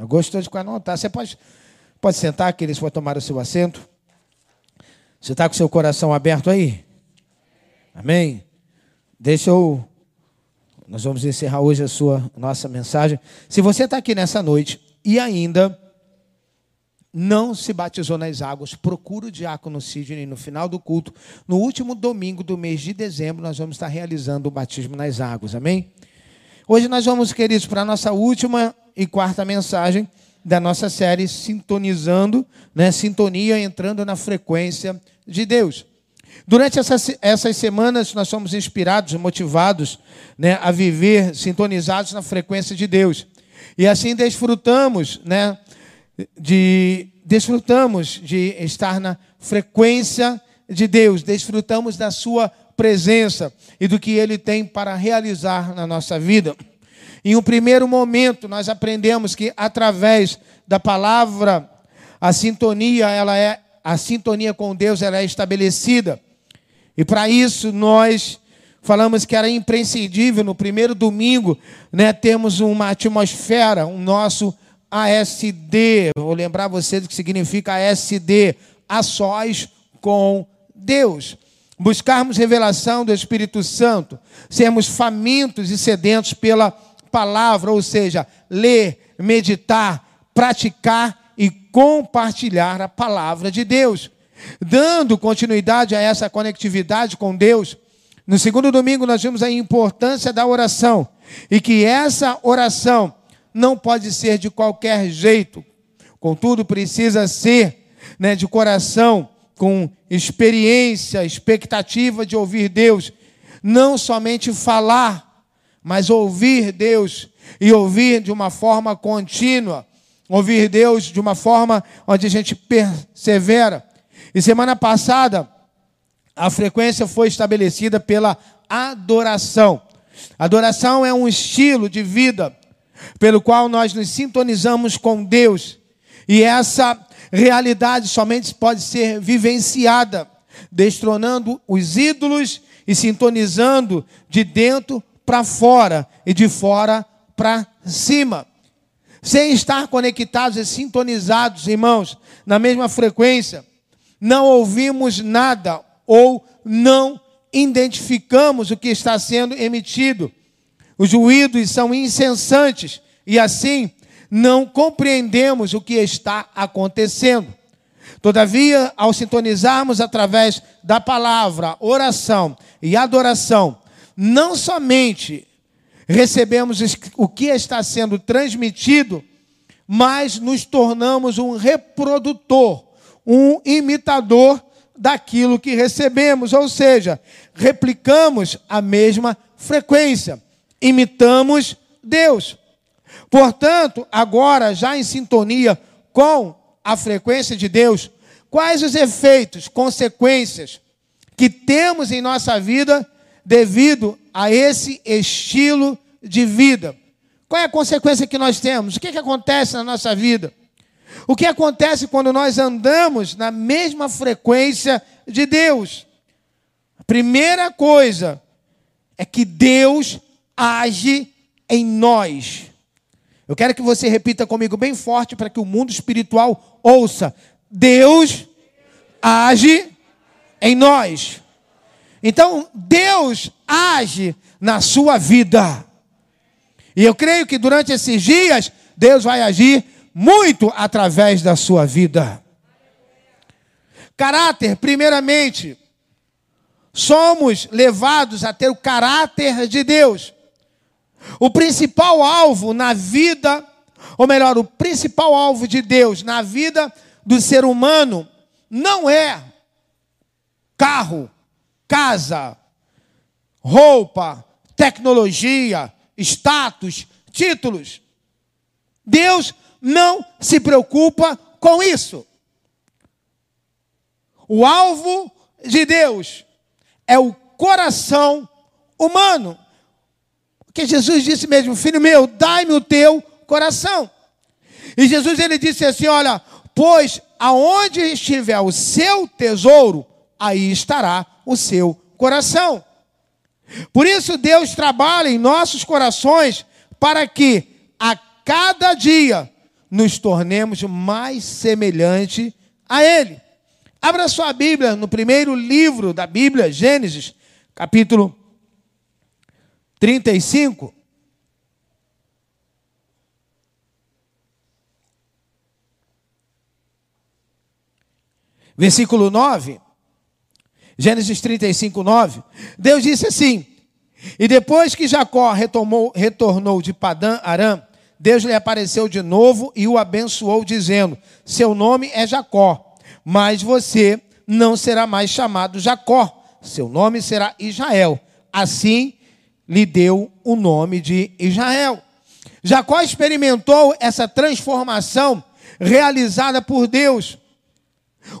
Gostou de anotar? Você pode, pode sentar, que eles vão tomar o seu assento. Você está com seu coração aberto aí? Amém? Deixa eu. Nós vamos encerrar hoje a sua nossa mensagem. Se você está aqui nessa noite e ainda não se batizou nas águas, procura o diácono Sidney no final do culto. No último domingo do mês de dezembro, nós vamos estar realizando o batismo nas águas. Amém? Hoje nós vamos, queridos, para a nossa última e quarta mensagem da nossa série Sintonizando, né? Sintonia entrando na frequência de Deus. Durante essas, essas semanas, nós somos inspirados, motivados né, a viver sintonizados na frequência de Deus. E assim desfrutamos, né, de, desfrutamos de estar na frequência de Deus, desfrutamos da Sua presença e do que Ele tem para realizar na nossa vida. Em um primeiro momento, nós aprendemos que através da palavra, a sintonia, ela é a sintonia com Deus, ela é estabelecida. E para isso nós falamos que era imprescindível no primeiro domingo, né, termos uma atmosfera, um nosso ASD. Vou lembrar vocês o que significa ASD, a sós com Deus. Buscarmos revelação do Espírito Santo, sermos famintos e sedentos pela palavra, ou seja, ler, meditar, praticar e compartilhar a palavra de Deus. Dando continuidade a essa conectividade com Deus, no segundo domingo nós vimos a importância da oração e que essa oração não pode ser de qualquer jeito, contudo, precisa ser né, de coração, com experiência, expectativa de ouvir Deus, não somente falar mas ouvir Deus e ouvir de uma forma contínua, ouvir Deus de uma forma onde a gente persevera. E semana passada, a frequência foi estabelecida pela adoração. Adoração é um estilo de vida pelo qual nós nos sintonizamos com Deus. E essa realidade somente pode ser vivenciada destronando os ídolos e sintonizando de dentro para fora e de fora para cima. Sem estar conectados e sintonizados, irmãos, na mesma frequência, não ouvimos nada ou não identificamos o que está sendo emitido. Os ruídos são incessantes e assim não compreendemos o que está acontecendo. Todavia, ao sintonizarmos através da palavra, oração e adoração, não somente recebemos o que está sendo transmitido, mas nos tornamos um reprodutor, um imitador daquilo que recebemos, ou seja, replicamos a mesma frequência, imitamos Deus. Portanto, agora, já em sintonia com a frequência de Deus, quais os efeitos, consequências que temos em nossa vida devido a esse estilo de vida. Qual é a consequência que nós temos? O que, é que acontece na nossa vida? O que acontece quando nós andamos na mesma frequência de Deus? A primeira coisa é que Deus age em nós. Eu quero que você repita comigo bem forte para que o mundo espiritual ouça: Deus age em nós. Então, Deus age na sua vida. E eu creio que durante esses dias, Deus vai agir muito através da sua vida. Caráter, primeiramente, somos levados a ter o caráter de Deus. O principal alvo na vida, ou melhor, o principal alvo de Deus na vida do ser humano não é carro, casa, roupa, tecnologia, status, títulos. Deus não se preocupa com isso. O alvo de Deus é o coração humano. Porque Jesus disse mesmo, filho meu, dai-me o teu coração. E Jesus ele disse assim: Olha, pois aonde estiver o seu tesouro, aí estará o seu coração. Por isso, Deus trabalha em nossos corações para que a cada dia nos tornemos mais semelhante a Ele. Abra sua Bíblia no primeiro livro da Bíblia, Gênesis, capítulo 35. Versículo 9. Gênesis 35, 9. Deus disse assim: E depois que Jacó retomou, retornou de Padã Arã, Deus lhe apareceu de novo e o abençoou, dizendo: Seu nome é Jacó, mas você não será mais chamado Jacó, seu nome será Israel. Assim lhe deu o nome de Israel. Jacó experimentou essa transformação realizada por Deus.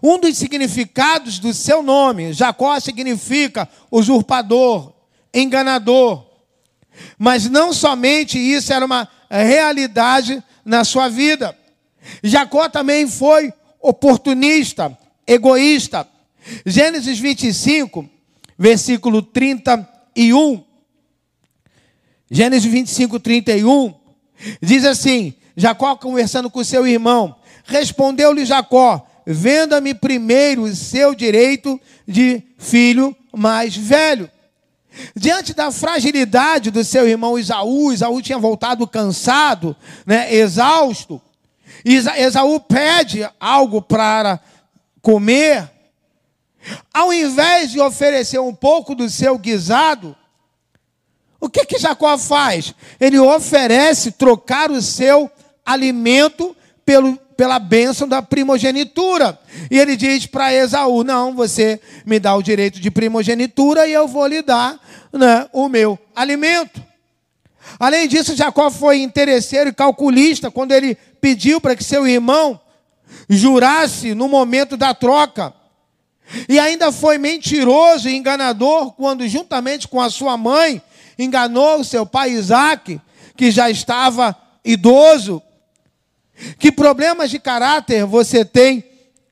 Um dos significados do seu nome, Jacó significa usurpador, enganador. Mas não somente isso era uma realidade na sua vida. Jacó também foi oportunista, egoísta. Gênesis 25, versículo 31. Gênesis 25, 31. Diz assim: Jacó conversando com seu irmão. Respondeu-lhe Jacó: Venda-me primeiro o seu direito de filho mais velho. Diante da fragilidade do seu irmão Isaú, Isaú tinha voltado cansado, né, exausto. Esaú pede algo para comer. Ao invés de oferecer um pouco do seu guisado, o que que Jacó faz? Ele oferece trocar o seu alimento pelo, pela bênção da primogenitura. E ele diz para Esaú: Não, você me dá o direito de primogenitura e eu vou lhe dar né, o meu alimento. Além disso, Jacó foi interesseiro e calculista quando ele pediu para que seu irmão jurasse no momento da troca. E ainda foi mentiroso e enganador quando, juntamente com a sua mãe, enganou seu pai Isaac, que já estava idoso. Que problemas de caráter você tem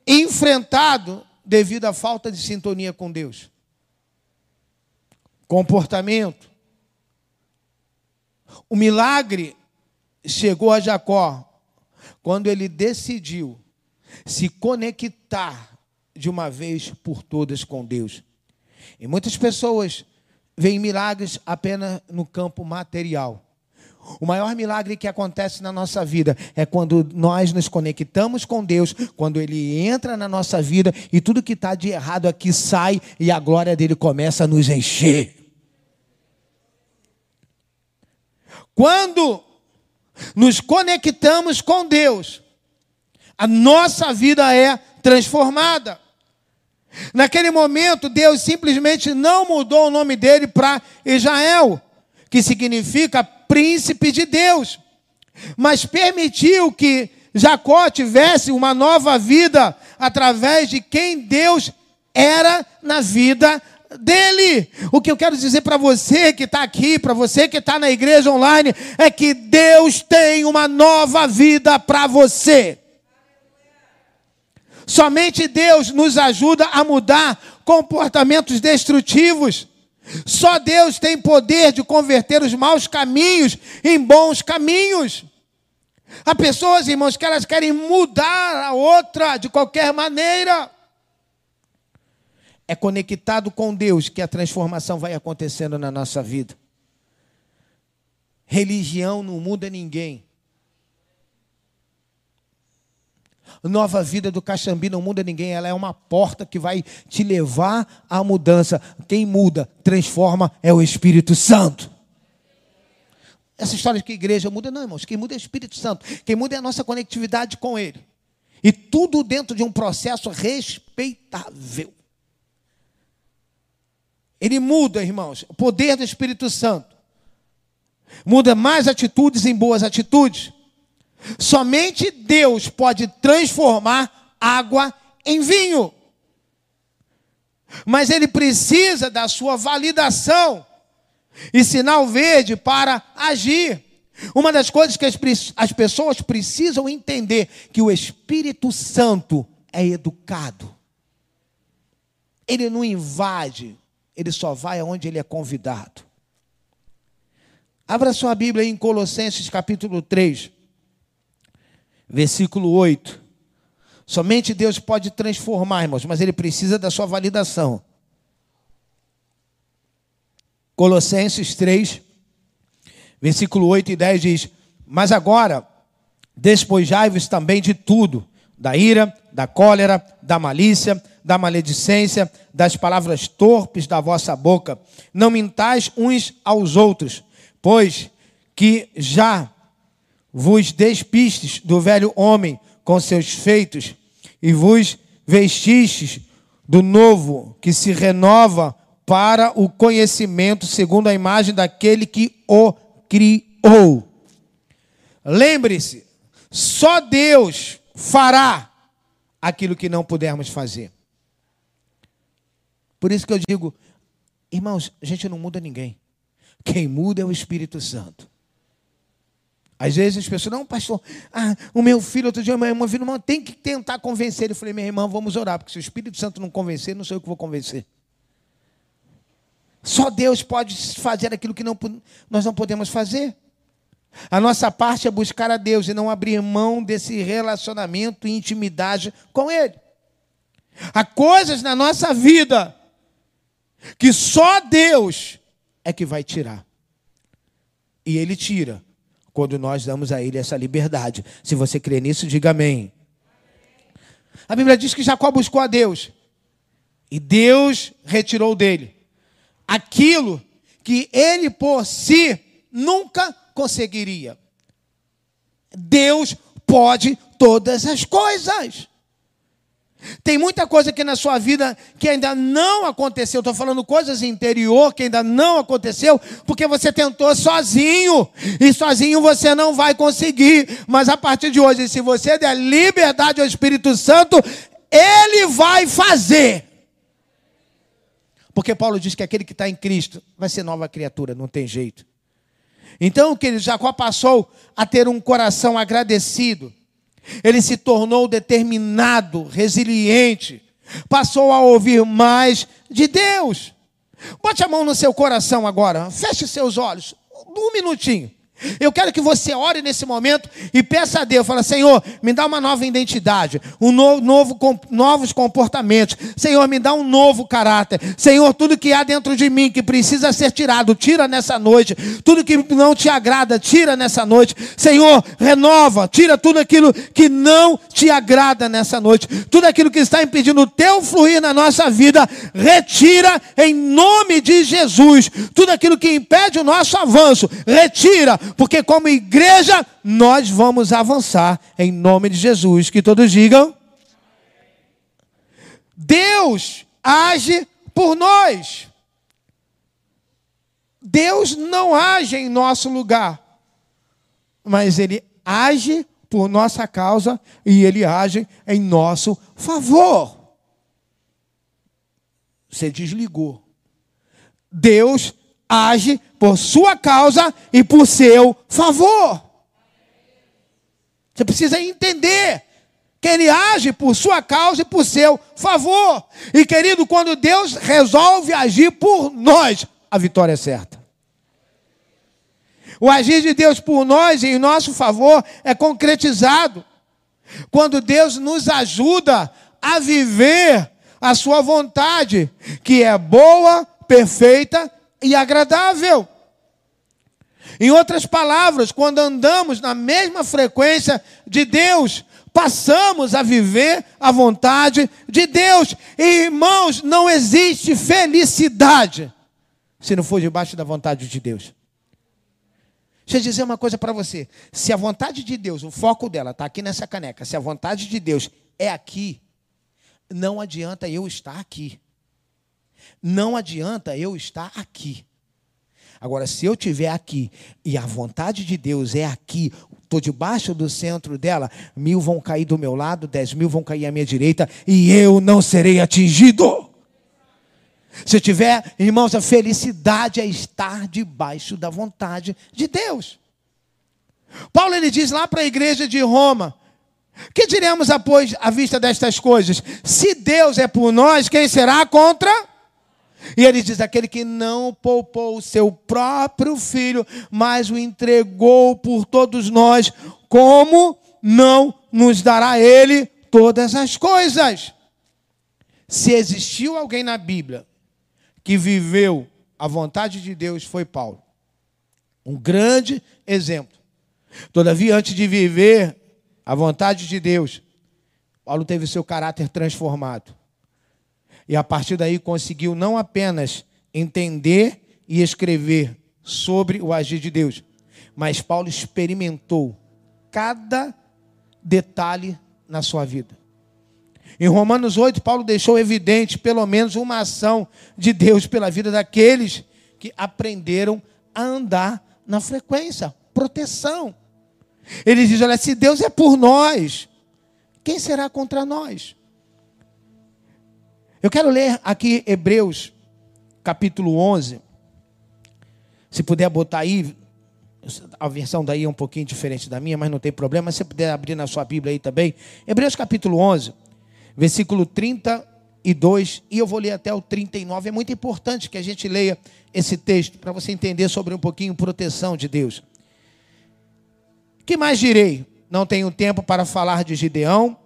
enfrentado devido à falta de sintonia com Deus? Comportamento. O milagre chegou a Jacó quando ele decidiu se conectar de uma vez por todas com Deus. E muitas pessoas veem milagres apenas no campo material. O maior milagre que acontece na nossa vida é quando nós nos conectamos com Deus, quando Ele entra na nossa vida e tudo que está de errado aqui sai e a glória dele começa a nos encher. Quando nos conectamos com Deus, a nossa vida é transformada. Naquele momento, Deus simplesmente não mudou o nome dele para Israel, que significa príncipe de Deus, mas permitiu que Jacó tivesse uma nova vida através de quem Deus era na vida dele. O que eu quero dizer para você que está aqui, para você que está na igreja online, é que Deus tem uma nova vida para você. Somente Deus nos ajuda a mudar comportamentos destrutivos. Só Deus tem poder de converter os maus caminhos em bons caminhos. Há pessoas, irmãos, que elas querem mudar a outra de qualquer maneira. É conectado com Deus que a transformação vai acontecendo na nossa vida. Religião não muda ninguém. Nova vida do Caxambi não muda ninguém, ela é uma porta que vai te levar à mudança. Quem muda, transforma, é o Espírito Santo. Essa história de que a igreja muda, não, irmãos. Quem muda é o Espírito Santo. Quem muda é a nossa conectividade com Ele. E tudo dentro de um processo respeitável. Ele muda, irmãos, o poder do Espírito Santo. Muda mais atitudes em boas atitudes. Somente Deus pode transformar água em vinho. Mas ele precisa da sua validação e sinal verde para agir. Uma das coisas que as, as pessoas precisam entender que o Espírito Santo é educado. Ele não invade, ele só vai aonde ele é convidado. Abra sua Bíblia em Colossenses capítulo 3 versículo 8. Somente Deus pode transformar, irmãos, mas ele precisa da sua validação. Colossenses 3, versículo 8 e 10 diz: Mas agora, despojai-vos também de tudo, da ira, da cólera, da malícia, da maledicência, das palavras torpes da vossa boca. Não mintais uns aos outros, pois que já vos despistes do velho homem com seus feitos e vos vestistes do novo que se renova para o conhecimento segundo a imagem daquele que o criou. Lembre-se, só Deus fará aquilo que não pudermos fazer. Por isso que eu digo, irmãos, a gente não muda ninguém. Quem muda é o Espírito Santo. Às vezes as pessoas, não, pastor, ah, o meu filho, outro dia, meu irmão, filho, irmão, tem que tentar convencer ele. Eu falei, meu irmão, vamos orar, porque se o Espírito Santo não convencer, não sou eu que vou convencer. Só Deus pode fazer aquilo que não, nós não podemos fazer. A nossa parte é buscar a Deus e não abrir mão desse relacionamento e intimidade com Ele. Há coisas na nossa vida que só Deus é que vai tirar. E Ele tira quando nós damos a Ele essa liberdade. Se você crê nisso, diga amém. A Bíblia diz que Jacó buscou a Deus e Deus retirou dele aquilo que ele por si nunca conseguiria. Deus pode todas as coisas. Tem muita coisa aqui na sua vida que ainda não aconteceu. Estou falando coisas interior que ainda não aconteceu, porque você tentou sozinho. E sozinho você não vai conseguir. Mas a partir de hoje, se você der liberdade ao Espírito Santo, ele vai fazer. Porque Paulo diz que aquele que está em Cristo vai ser nova criatura, não tem jeito. Então, que Jacó passou a ter um coração agradecido ele se tornou determinado, resiliente, passou a ouvir mais de Deus. Bote a mão no seu coração agora, feche seus olhos, um minutinho. Eu quero que você ore nesse momento e peça a Deus, fala, Senhor, me dá uma nova identidade, um novo, novo, novos comportamentos. Senhor, me dá um novo caráter. Senhor, tudo que há dentro de mim que precisa ser tirado, tira nessa noite. Tudo que não te agrada, tira nessa noite. Senhor, renova, tira tudo aquilo que não te agrada nessa noite. Tudo aquilo que está impedindo o teu fluir na nossa vida, retira em nome de Jesus. Tudo aquilo que impede o nosso avanço, retira porque como igreja nós vamos avançar em nome de Jesus. Que todos digam: Deus age por nós. Deus não age em nosso lugar, mas Ele age por nossa causa e Ele age em nosso favor. Você desligou. Deus age por sua causa e por seu favor. Você precisa entender que ele age por sua causa e por seu favor. E querido, quando Deus resolve agir por nós, a vitória é certa. O agir de Deus por nós e em nosso favor é concretizado quando Deus nos ajuda a viver a sua vontade, que é boa, perfeita e agradável. Em outras palavras, quando andamos na mesma frequência de Deus, passamos a viver a vontade de Deus. E, irmãos, não existe felicidade se não for debaixo da vontade de Deus. Deixa eu dizer uma coisa para você. Se a vontade de Deus, o foco dela está aqui nessa caneca, se a vontade de Deus é aqui, não adianta eu estar aqui. Não adianta eu estar aqui. Agora, se eu estiver aqui e a vontade de Deus é aqui, estou debaixo do centro dela, mil vão cair do meu lado, dez mil vão cair à minha direita e eu não serei atingido. Se tiver, irmãos, a felicidade é estar debaixo da vontade de Deus. Paulo ele diz lá para a igreja de Roma: que diremos após a vista destas coisas? Se Deus é por nós, quem será contra? E ele diz: aquele que não poupou o seu próprio filho, mas o entregou por todos nós, como não nos dará Ele todas as coisas. Se existiu alguém na Bíblia que viveu a vontade de Deus, foi Paulo. Um grande exemplo. Todavia, antes de viver a vontade de Deus, Paulo teve seu caráter transformado. E a partir daí conseguiu não apenas entender e escrever sobre o agir de Deus, mas Paulo experimentou cada detalhe na sua vida. Em Romanos 8, Paulo deixou evidente pelo menos uma ação de Deus pela vida daqueles que aprenderam a andar na frequência, proteção. Ele diz: olha, se Deus é por nós, quem será contra nós? Eu quero ler aqui Hebreus, capítulo 11. Se puder botar aí, a versão daí é um pouquinho diferente da minha, mas não tem problema. Se puder abrir na sua Bíblia aí também. Hebreus capítulo 11, versículo 32, e eu vou ler até o 39. É muito importante que a gente leia esse texto para você entender sobre um pouquinho proteção de Deus. Que mais direi? Não tenho tempo para falar de Gideão,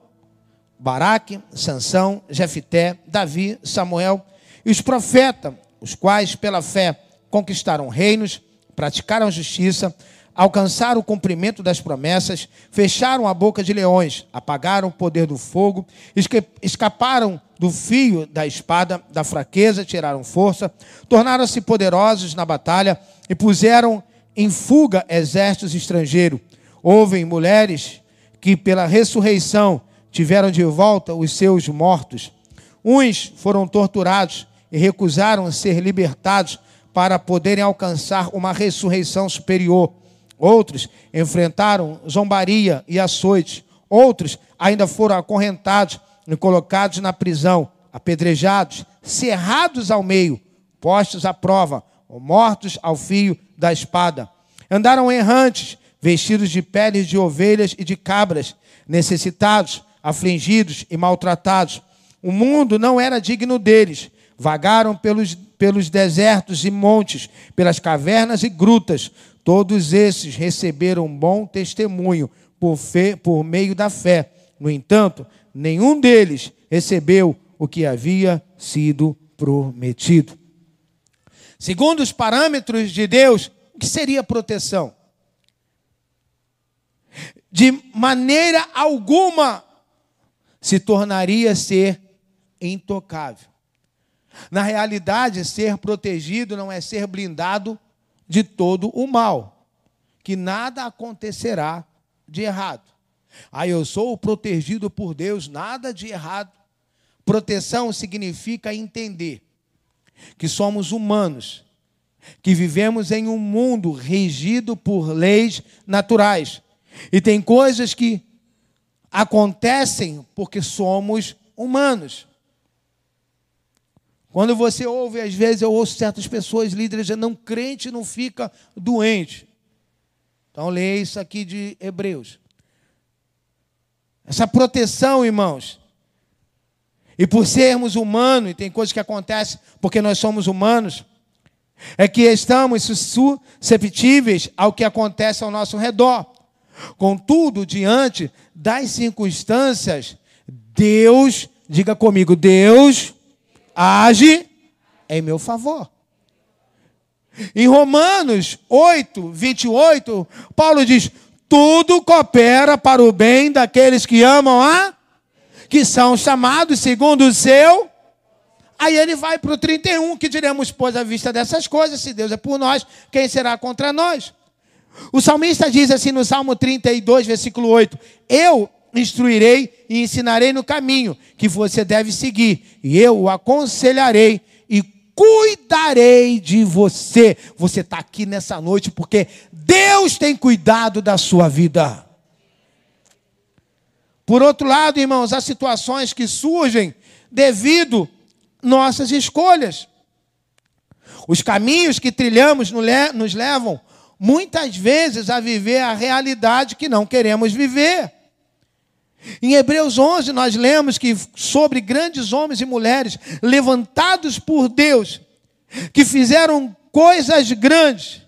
Baraque, Sansão, Jefité, Davi, Samuel e os profetas, os quais pela fé conquistaram reinos, praticaram justiça, alcançaram o cumprimento das promessas, fecharam a boca de leões, apagaram o poder do fogo, escaparam do fio da espada, da fraqueza, tiraram força, tornaram-se poderosos na batalha e puseram em fuga exércitos estrangeiros. Houve mulheres que, pela ressurreição, tiveram de volta os seus mortos. Uns foram torturados e recusaram ser libertados para poderem alcançar uma ressurreição superior. Outros enfrentaram zombaria e açoite. Outros ainda foram acorrentados e colocados na prisão, apedrejados, cerrados ao meio, postos à prova, ou mortos ao fio da espada. Andaram errantes, vestidos de peles de ovelhas e de cabras, necessitados, afligidos e maltratados. O mundo não era digno deles. Vagaram pelos, pelos desertos e montes, pelas cavernas e grutas, Todos esses receberam bom testemunho por, por meio da fé. No entanto, nenhum deles recebeu o que havia sido prometido. Segundo os parâmetros de Deus, o que seria proteção? De maneira alguma se tornaria ser intocável. Na realidade, ser protegido não é ser blindado de todo o mal, que nada acontecerá de errado. Ah, eu sou protegido por Deus, nada de errado. Proteção significa entender que somos humanos, que vivemos em um mundo regido por leis naturais. E tem coisas que acontecem porque somos humanos. Quando você ouve, às vezes eu ouço certas pessoas, líderes, não crente não fica doente. Então leia isso aqui de Hebreus. Essa proteção, irmãos. E por sermos humanos, e tem coisas que acontecem porque nós somos humanos, é que estamos susceptíveis ao que acontece ao nosso redor. Contudo, diante das circunstâncias, Deus, diga comigo, Deus age em meu favor. Em Romanos 8, 28, Paulo diz: tudo coopera para o bem daqueles que amam a, que são chamados segundo o seu. Aí ele vai para o 31, que diremos, pois, à vista dessas coisas, se Deus é por nós, quem será contra nós? O salmista diz assim no Salmo 32, versículo 8: Eu instruirei e ensinarei no caminho que você deve seguir, e eu o aconselharei e cuidarei de você. Você está aqui nessa noite porque Deus tem cuidado da sua vida. Por outro lado, irmãos, há situações que surgem devido nossas escolhas. Os caminhos que trilhamos nos levam muitas vezes a viver a realidade que não queremos viver. Em Hebreus 11, nós lemos que sobre grandes homens e mulheres levantados por Deus, que fizeram coisas grandes,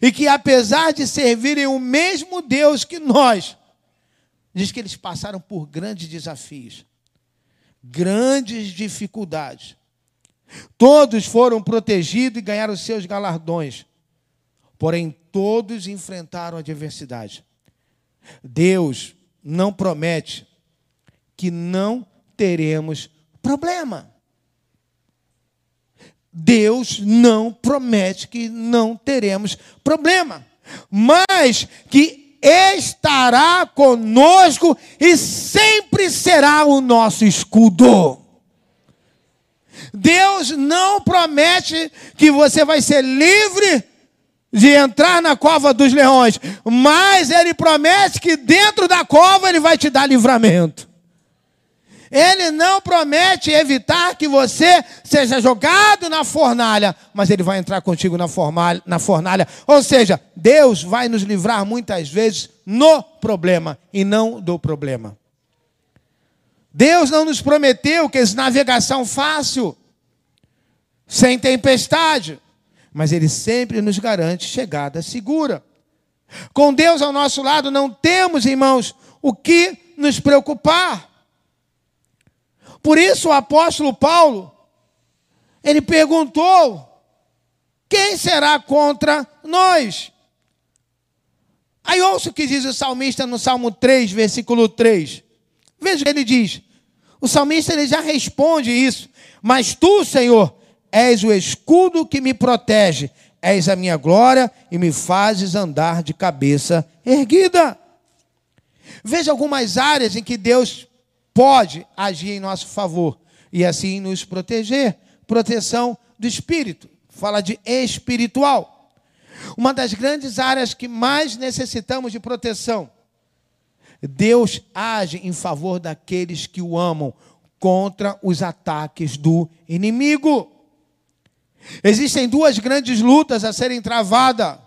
e que apesar de servirem o mesmo Deus que nós, diz que eles passaram por grandes desafios, grandes dificuldades. Todos foram protegidos e ganharam seus galardões. Porém, todos enfrentaram adversidade. Deus não promete que não teremos problema. Deus não promete que não teremos problema, mas que estará conosco e sempre será o nosso escudo. Deus não promete que você vai ser livre de entrar na cova dos leões, mas Ele promete que dentro da cova Ele vai te dar livramento. Ele não promete evitar que você seja jogado na fornalha, mas ele vai entrar contigo na fornalha, na fornalha. Ou seja, Deus vai nos livrar muitas vezes no problema e não do problema. Deus não nos prometeu que essa navegação fácil, sem tempestade, mas ele sempre nos garante chegada segura. Com Deus ao nosso lado, não temos, irmãos, o que nos preocupar. Por isso o apóstolo Paulo, ele perguntou: quem será contra nós? Aí ouça o que diz o salmista no Salmo 3, versículo 3. Veja o que ele diz. O salmista ele já responde isso. Mas tu, Senhor, és o escudo que me protege, és a minha glória e me fazes andar de cabeça erguida. Veja algumas áreas em que Deus pode agir em nosso favor e assim nos proteger. Proteção do espírito, fala de espiritual. Uma das grandes áreas que mais necessitamos de proteção. Deus age em favor daqueles que o amam contra os ataques do inimigo. Existem duas grandes lutas a serem travadas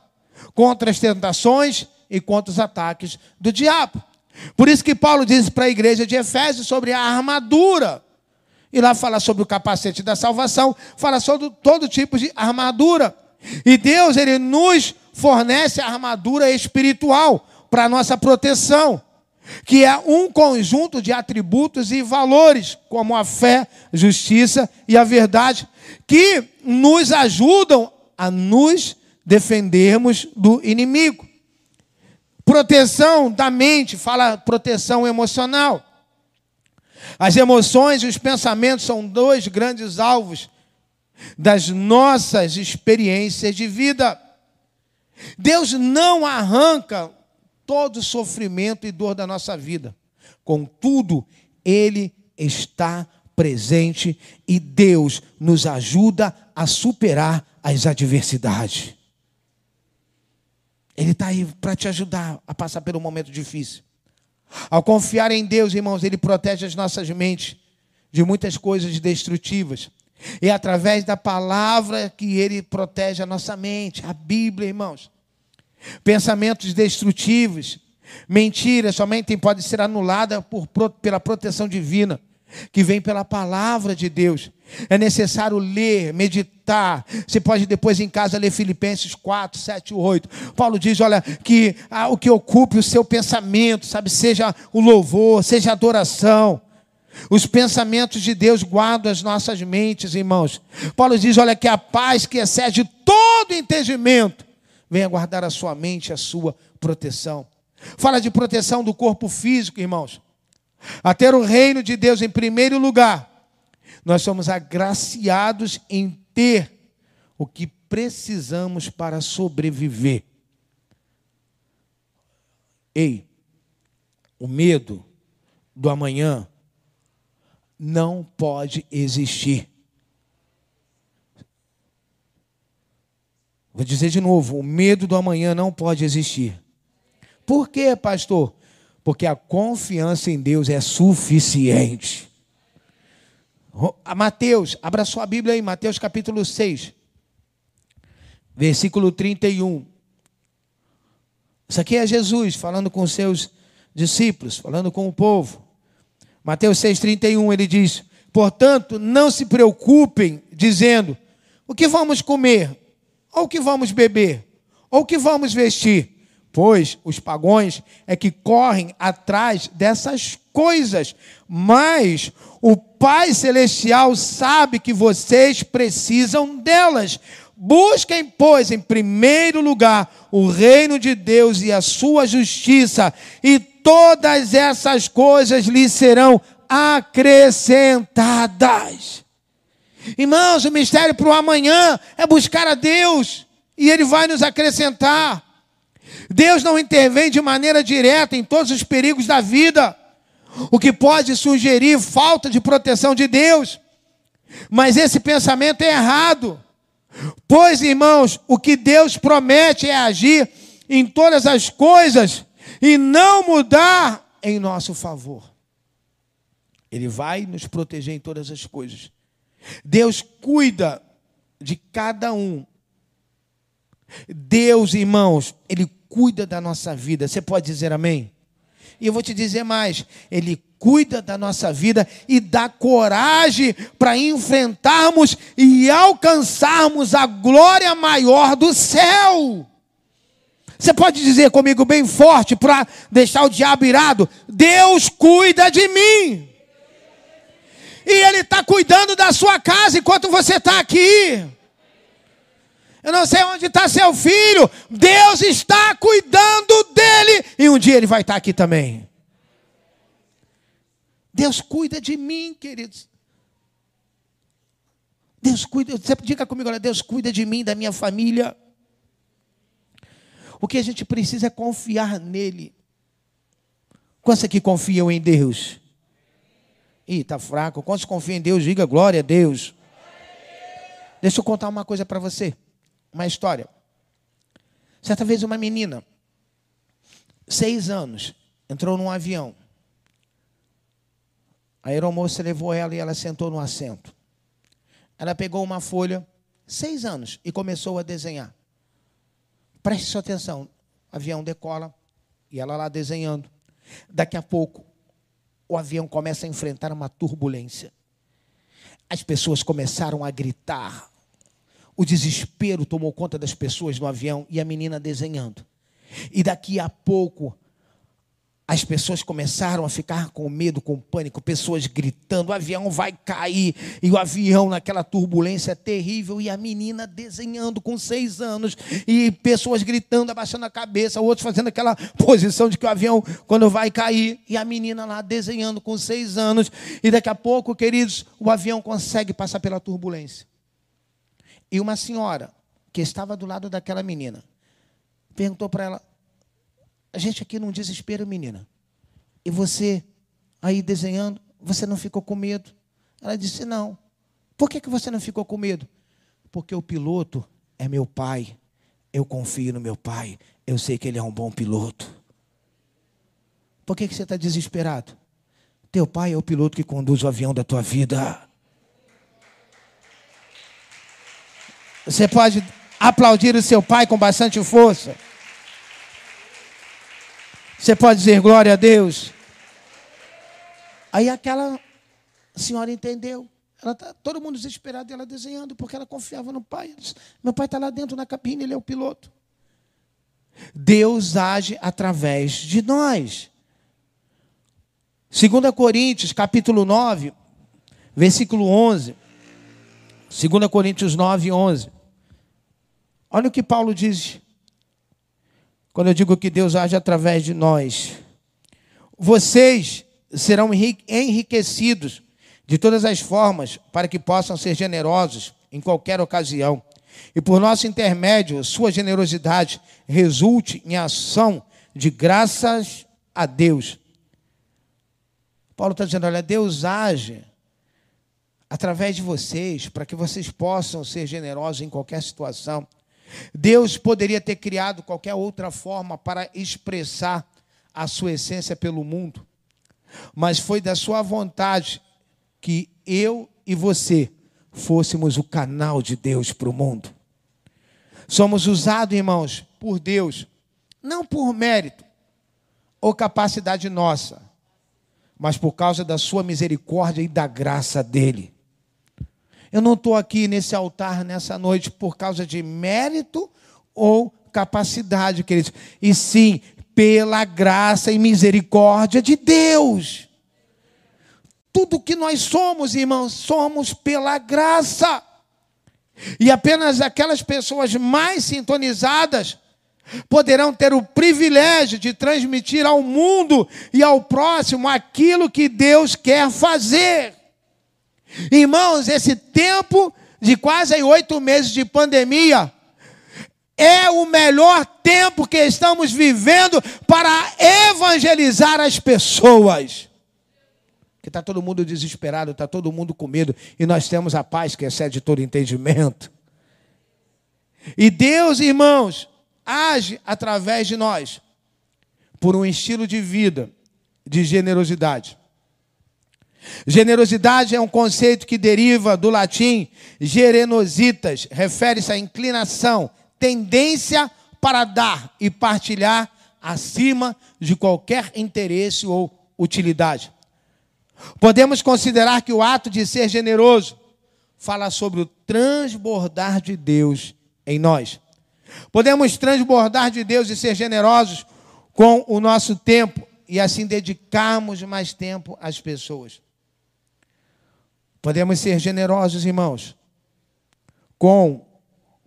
contra as tentações e contra os ataques do diabo. Por isso que Paulo diz para a igreja de Efésios sobre a armadura. E lá fala sobre o capacete da salvação, fala sobre todo tipo de armadura. E Deus, ele nos fornece a armadura espiritual para nossa proteção, que é um conjunto de atributos e valores, como a fé, justiça e a verdade, que nos ajudam a nos defendermos do inimigo. Proteção da mente, fala proteção emocional. As emoções e os pensamentos são dois grandes alvos das nossas experiências de vida. Deus não arranca todo sofrimento e dor da nossa vida. Contudo, Ele está presente e Deus nos ajuda a superar as adversidades. Ele está aí para te ajudar a passar pelo momento difícil. Ao confiar em Deus, irmãos, Ele protege as nossas mentes de muitas coisas destrutivas. E é através da palavra que Ele protege a nossa mente, a Bíblia, irmãos. Pensamentos destrutivos, mentiras somente podem ser anuladas por, pela proteção divina que vem pela palavra de Deus. É necessário ler, meditar. Você pode depois em casa ler Filipenses 4, 7 e 8. Paulo diz: olha, que ah, o que ocupe o seu pensamento, sabe, seja o louvor, seja a adoração. Os pensamentos de Deus guardam as nossas mentes, irmãos. Paulo diz: olha, que a paz que excede todo entendimento venha guardar a sua mente, a sua proteção. Fala de proteção do corpo físico, irmãos a ter o reino de Deus em primeiro lugar, nós somos agraciados em ter o que precisamos para sobreviver. Ei, o medo do amanhã não pode existir. Vou dizer de novo: o medo do amanhã não pode existir. Por quê, pastor? porque a confiança em Deus é suficiente. Mateus, abra sua Bíblia aí, Mateus capítulo 6, versículo 31. Isso aqui é Jesus falando com seus discípulos, falando com o povo. Mateus 6,31 ele diz: Portanto, não se preocupem, dizendo: o que vamos comer, ou que vamos beber, ou que vamos vestir pois os pagões é que correm atrás dessas coisas, mas o Pai Celestial sabe que vocês precisam delas. Busquem, pois, em primeiro lugar o reino de Deus e a sua justiça, e todas essas coisas lhe serão acrescentadas. Irmãos, o mistério para o amanhã é buscar a Deus e Ele vai nos acrescentar. Deus não intervém de maneira direta em todos os perigos da vida, o que pode sugerir falta de proteção de Deus. Mas esse pensamento é errado. Pois, irmãos, o que Deus promete é agir em todas as coisas e não mudar em nosso favor. Ele vai nos proteger em todas as coisas. Deus cuida de cada um. Deus, irmãos, Ele cuida da nossa vida. Você pode dizer amém? E eu vou te dizer mais: Ele cuida da nossa vida e dá coragem para enfrentarmos e alcançarmos a glória maior do céu. Você pode dizer comigo bem forte para deixar o diabo irado: Deus cuida de mim. E Ele está cuidando da sua casa enquanto você está aqui. Eu não sei onde está seu filho. Deus está cuidando dele. E um dia ele vai estar aqui também. Deus cuida de mim, queridos. Deus cuida, você diga comigo, olha, Deus cuida de mim, da minha família. O que a gente precisa é confiar nele. Quantos aqui confiam em Deus? Ih, está fraco. Quantos confiam em Deus? Diga glória a Deus. Deixa eu contar uma coisa para você. Uma história. Certa vez uma menina, seis anos, entrou num avião. A aeromoça levou ela e ela sentou no assento. Ela pegou uma folha, seis anos, e começou a desenhar. Preste sua atenção. O avião decola e ela lá desenhando. Daqui a pouco, o avião começa a enfrentar uma turbulência. As pessoas começaram a gritar. O desespero tomou conta das pessoas no avião e a menina desenhando. E daqui a pouco, as pessoas começaram a ficar com medo, com pânico, pessoas gritando: o avião vai cair, e o avião naquela turbulência terrível, e a menina desenhando com seis anos, e pessoas gritando, abaixando a cabeça, outros fazendo aquela posição de que o avião, quando vai cair, e a menina lá desenhando com seis anos, e daqui a pouco, queridos, o avião consegue passar pela turbulência. E uma senhora, que estava do lado daquela menina, perguntou para ela: a gente aqui num desespero, menina. E você aí desenhando, você não ficou com medo? Ela disse: Não. Por que, que você não ficou com medo? Porque o piloto é meu pai. Eu confio no meu pai. Eu sei que ele é um bom piloto. Por que, que você está desesperado? Teu pai é o piloto que conduz o avião da tua vida. Você pode aplaudir o seu pai com bastante força. Você pode dizer glória a Deus? Aí aquela senhora entendeu. Ela tá, todo mundo desesperado, ela desenhando, porque ela confiava no pai. Disse, Meu pai está lá dentro na cabine, ele é o piloto. Deus age através de nós. 2 Coríntios, capítulo 9, versículo 11. 2 Coríntios 9, 11. Olha o que Paulo diz quando eu digo que Deus age através de nós. Vocês serão enriquecidos de todas as formas para que possam ser generosos em qualquer ocasião. E por nosso intermédio, sua generosidade resulte em ação de graças a Deus. Paulo está dizendo: olha, Deus age através de vocês para que vocês possam ser generosos em qualquer situação. Deus poderia ter criado qualquer outra forma para expressar a sua essência pelo mundo, mas foi da sua vontade que eu e você fôssemos o canal de Deus para o mundo. Somos usados, irmãos, por Deus, não por mérito ou capacidade nossa, mas por causa da sua misericórdia e da graça dele. Eu não estou aqui nesse altar nessa noite por causa de mérito ou capacidade, queridos, e sim pela graça e misericórdia de Deus. Tudo que nós somos, irmãos, somos pela graça. E apenas aquelas pessoas mais sintonizadas poderão ter o privilégio de transmitir ao mundo e ao próximo aquilo que Deus quer fazer. Irmãos, esse tempo de quase oito meses de pandemia é o melhor tempo que estamos vivendo para evangelizar as pessoas. Que está todo mundo desesperado, está todo mundo com medo, e nós temos a paz que excede todo entendimento. E Deus, irmãos, age através de nós por um estilo de vida de generosidade. Generosidade é um conceito que deriva do latim gerenositas, refere-se à inclinação, tendência para dar e partilhar acima de qualquer interesse ou utilidade. Podemos considerar que o ato de ser generoso fala sobre o transbordar de Deus em nós. Podemos transbordar de Deus e ser generosos com o nosso tempo e assim dedicarmos mais tempo às pessoas. Podemos ser generosos, irmãos, com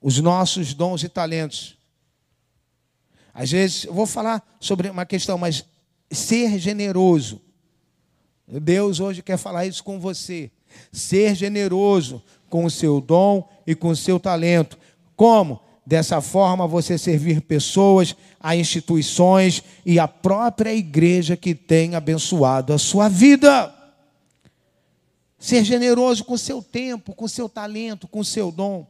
os nossos dons e talentos. Às vezes, eu vou falar sobre uma questão, mas ser generoso. Deus hoje quer falar isso com você. Ser generoso com o seu dom e com o seu talento. Como? Dessa forma, você servir pessoas, a instituições e a própria igreja que tem abençoado a sua vida. Ser generoso com seu tempo, com seu talento, com seu dom.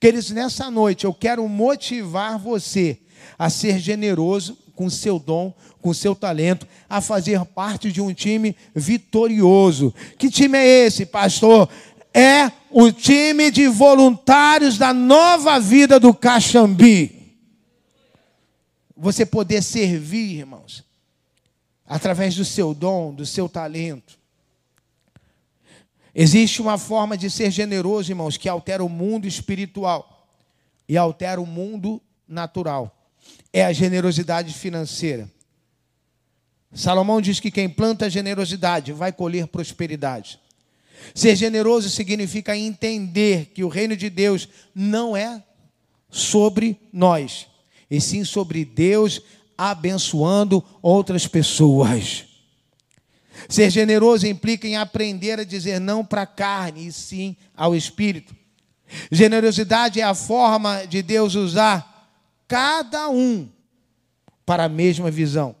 Queridos, nessa noite eu quero motivar você a ser generoso com seu dom, com seu talento, a fazer parte de um time vitorioso. Que time é esse, pastor? É o time de voluntários da nova vida do Caxambi. Você poder servir, irmãos, através do seu dom, do seu talento. Existe uma forma de ser generoso, irmãos, que altera o mundo espiritual e altera o mundo natural. É a generosidade financeira. Salomão diz que quem planta generosidade vai colher prosperidade. Ser generoso significa entender que o reino de Deus não é sobre nós, e sim sobre Deus abençoando outras pessoas. Ser generoso implica em aprender a dizer não para a carne e sim ao espírito. Generosidade é a forma de Deus usar cada um para a mesma visão.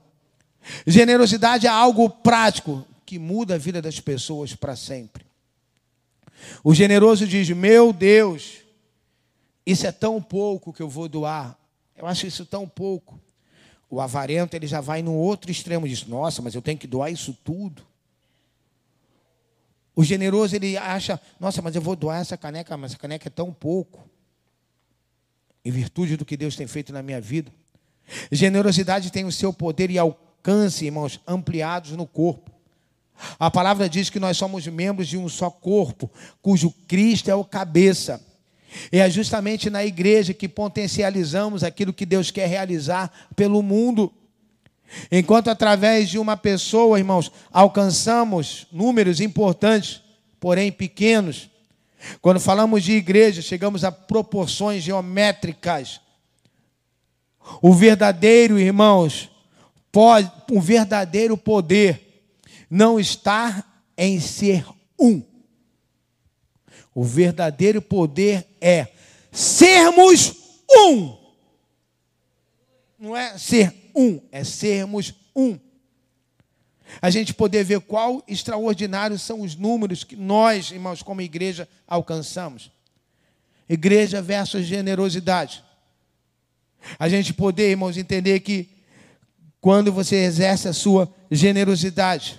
Generosidade é algo prático que muda a vida das pessoas para sempre. O generoso diz: Meu Deus, isso é tão pouco que eu vou doar. Eu acho isso tão pouco. O avarento ele já vai no outro extremo, diz: Nossa, mas eu tenho que doar isso tudo. O generoso ele acha: Nossa, mas eu vou doar essa caneca, mas essa caneca é tão pouco. Em virtude do que Deus tem feito na minha vida. Generosidade tem o seu poder e alcance, irmãos, ampliados no corpo. A palavra diz que nós somos membros de um só corpo, cujo Cristo é o cabeça. E é justamente na igreja que potencializamos aquilo que Deus quer realizar pelo mundo. Enquanto através de uma pessoa, irmãos, alcançamos números importantes, porém pequenos. Quando falamos de igreja, chegamos a proporções geométricas. O verdadeiro, irmãos, pode, o verdadeiro poder não está em ser um o verdadeiro poder é sermos um. Não é ser um, é sermos um. A gente poder ver qual extraordinários são os números que nós, irmãos, como igreja, alcançamos. Igreja versus generosidade. A gente poder, irmãos, entender que quando você exerce a sua generosidade,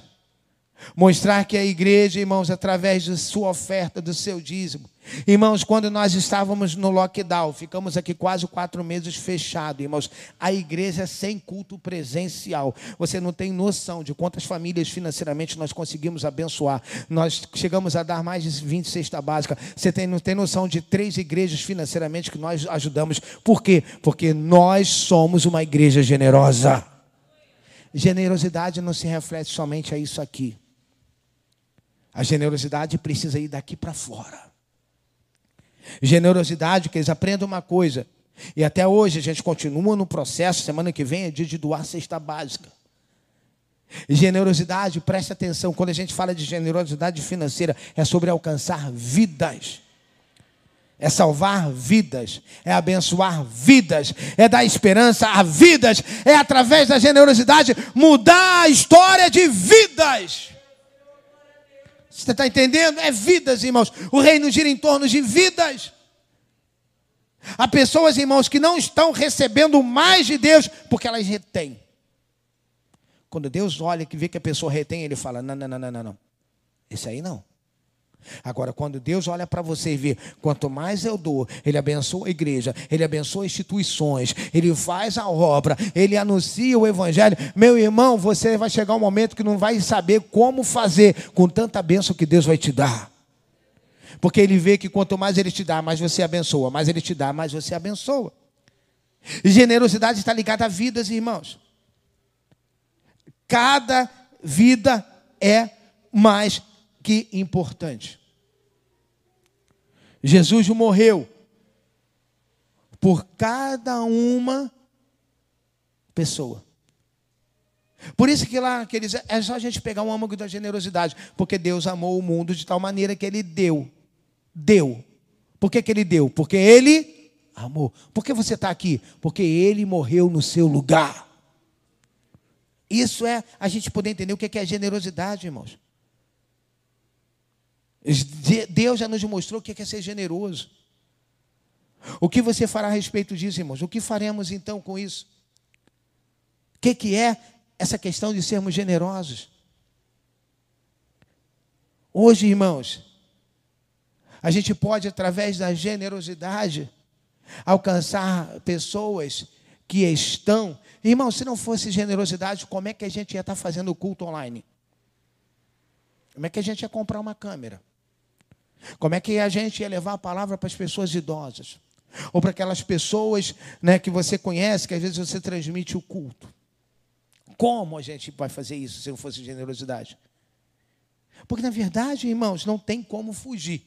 Mostrar que a igreja, irmãos, através de sua oferta, do seu dízimo. Irmãos, quando nós estávamos no lockdown, ficamos aqui quase quatro meses fechados, irmãos. A igreja é sem culto presencial. Você não tem noção de quantas famílias financeiramente nós conseguimos abençoar. Nós chegamos a dar mais de 20 cesta básica. Você tem, não tem noção de três igrejas financeiramente que nós ajudamos. Por quê? Porque nós somos uma igreja generosa. Generosidade não se reflete somente a isso aqui. A generosidade precisa ir daqui para fora. Generosidade, que eles aprendam uma coisa. E até hoje a gente continua no processo. Semana que vem é dia de doar cesta básica. Generosidade, preste atenção, quando a gente fala de generosidade financeira, é sobre alcançar vidas, é salvar vidas, é abençoar vidas, é dar esperança a vidas, é através da generosidade mudar a história de vidas. Você está entendendo? É vidas, irmãos. O reino gira em torno de vidas. Há pessoas, irmãos, que não estão recebendo mais de Deus porque elas retêm. Quando Deus olha que vê que a pessoa retém, ele fala: não, não, não, não, não. Esse aí não. Agora, quando Deus olha para você e vê, quanto mais eu dou, Ele abençoa a igreja, Ele abençoa instituições, Ele faz a obra, Ele anuncia o Evangelho. Meu irmão, você vai chegar um momento que não vai saber como fazer com tanta bênção que Deus vai te dar. Porque Ele vê que quanto mais Ele te dá, mais você abençoa, mais Ele te dá, mais você abençoa. E generosidade está ligada a vidas, irmãos. Cada vida é mais que importante. Jesus morreu por cada uma pessoa. Por isso que lá que eles, é só a gente pegar um âmago da generosidade, porque Deus amou o mundo de tal maneira que ele deu. Deu. Por que, que ele deu? Porque ele amou. Por que você está aqui? Porque ele morreu no seu lugar. Isso é a gente poder entender o que é generosidade, irmãos. Deus já nos mostrou o que é ser generoso. O que você fará a respeito disso, irmãos? O que faremos então com isso? O que, que é essa questão de sermos generosos? Hoje, irmãos, a gente pode, através da generosidade, alcançar pessoas que estão. Irmão, se não fosse generosidade, como é que a gente ia estar fazendo o culto online? Como é que a gente ia comprar uma câmera? Como é que a gente ia levar a palavra para as pessoas idosas? Ou para aquelas pessoas né, que você conhece, que às vezes você transmite o culto. Como a gente vai fazer isso se não fosse generosidade? Porque, na verdade, irmãos, não tem como fugir.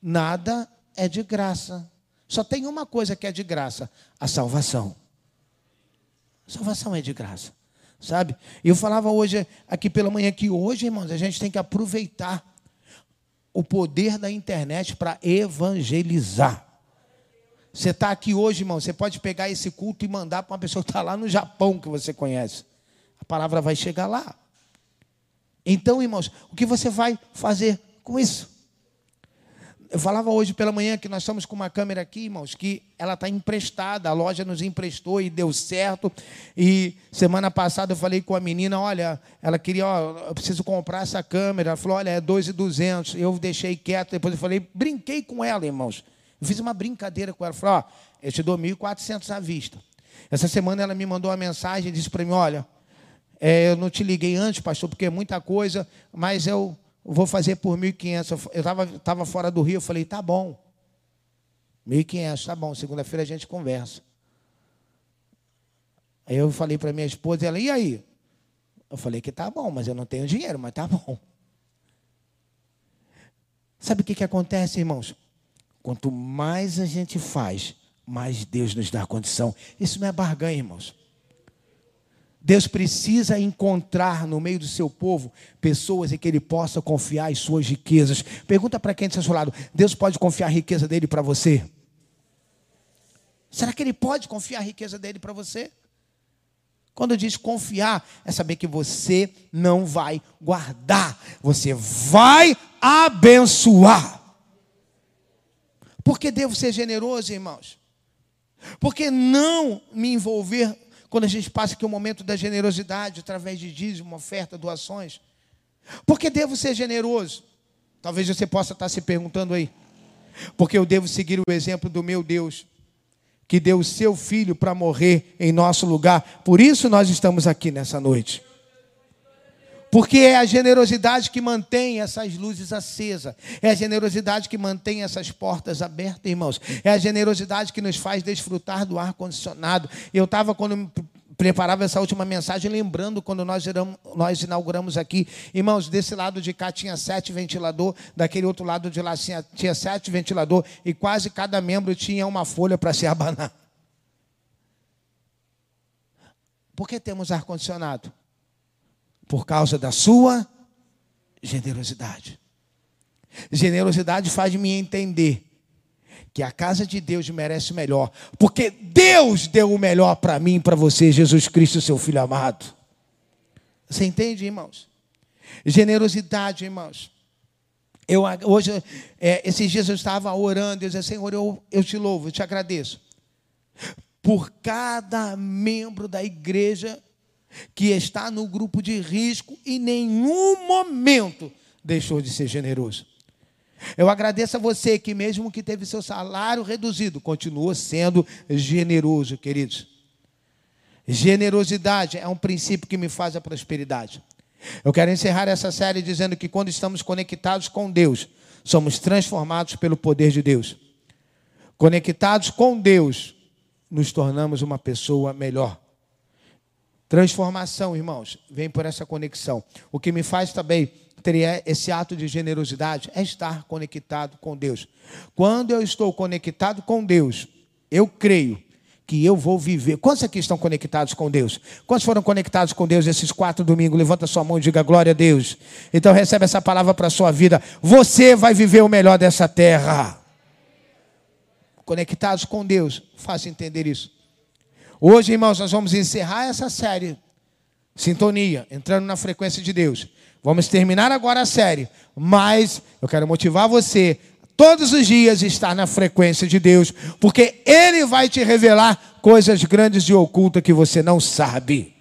Nada é de graça. Só tem uma coisa que é de graça: a salvação. A salvação é de graça. Sabe? Eu falava hoje, aqui pela manhã, que hoje, irmãos, a gente tem que aproveitar o poder da internet para evangelizar. Você está aqui hoje, irmão, você pode pegar esse culto e mandar para uma pessoa que está lá no Japão que você conhece. A palavra vai chegar lá. Então, irmãos, o que você vai fazer com isso? Eu falava hoje pela manhã que nós estamos com uma câmera aqui, irmãos, que ela está emprestada, a loja nos emprestou e deu certo. E semana passada eu falei com a menina, olha, ela queria, ó, eu preciso comprar essa câmera. Ela falou, olha, é 2,200. Eu deixei quieto, depois eu falei, brinquei com ela, irmãos. Eu fiz uma brincadeira com ela. Falei, ó, eu te dou 1.400 à vista. Essa semana ela me mandou uma mensagem e disse para mim, olha, é, eu não te liguei antes, pastor, porque é muita coisa, mas eu vou fazer por 1.500. Eu estava tava fora do Rio, eu falei, tá bom. 1.500, tá bom. Segunda-feira a gente conversa. Aí eu falei para minha esposa, ela, e aí? Eu falei que tá bom, mas eu não tenho dinheiro, mas tá bom. Sabe o que, que acontece, irmãos? Quanto mais a gente faz, mais Deus nos dá condição. Isso não é barganha, irmãos. Deus precisa encontrar no meio do seu povo pessoas em que ele possa confiar as suas riquezas. Pergunta para quem está ao seu lado: Deus pode confiar a riqueza dele para você? Será que ele pode confiar a riqueza dele para você? Quando diz confiar, é saber que você não vai guardar, você vai abençoar. Por que devo ser generoso, irmãos? Porque não me envolver quando a gente passa aqui o momento da generosidade, através de dízimo, oferta, doações. Por que devo ser generoso? Talvez você possa estar se perguntando aí. Porque eu devo seguir o exemplo do meu Deus, que deu o seu filho para morrer em nosso lugar. Por isso nós estamos aqui nessa noite. Porque é a generosidade que mantém essas luzes acesas. É a generosidade que mantém essas portas abertas, irmãos. É a generosidade que nos faz desfrutar do ar condicionado. Eu estava quando preparava essa última mensagem, lembrando quando nós, nós inauguramos aqui, irmãos, desse lado de cá tinha sete ventilador, daquele outro lado de lá tinha, tinha sete ventilador, e quase cada membro tinha uma folha para se abanar. Por que temos ar-condicionado? Por causa da sua generosidade. Generosidade faz me entender que a casa de Deus merece melhor, porque Deus deu o melhor para mim e para você, Jesus Cristo, seu filho amado. Você entende, irmãos? Generosidade, irmãos. Eu, hoje, é, esses dias eu estava orando, eu dizia, Senhor, eu, eu te louvo, eu te agradeço. Por cada membro da igreja que está no grupo de risco e em nenhum momento deixou de ser generoso. Eu agradeço a você que, mesmo que teve seu salário reduzido, continua sendo generoso, queridos. Generosidade é um princípio que me faz a prosperidade. Eu quero encerrar essa série dizendo que quando estamos conectados com Deus, somos transformados pelo poder de Deus. Conectados com Deus, nos tornamos uma pessoa melhor. Transformação, irmãos, vem por essa conexão. O que me faz também ter esse ato de generosidade é estar conectado com Deus. Quando eu estou conectado com Deus, eu creio que eu vou viver. Quantos aqui estão conectados com Deus? Quantos foram conectados com Deus esses quatro domingos? Levanta sua mão e diga glória a Deus. Então recebe essa palavra para a sua vida. Você vai viver o melhor dessa terra. Conectados com Deus. Faça entender isso. Hoje, irmãos, nós vamos encerrar essa série. Sintonia, entrando na frequência de Deus. Vamos terminar agora a série, mas eu quero motivar você todos os dias estar na frequência de Deus, porque Ele vai te revelar coisas grandes e ocultas que você não sabe.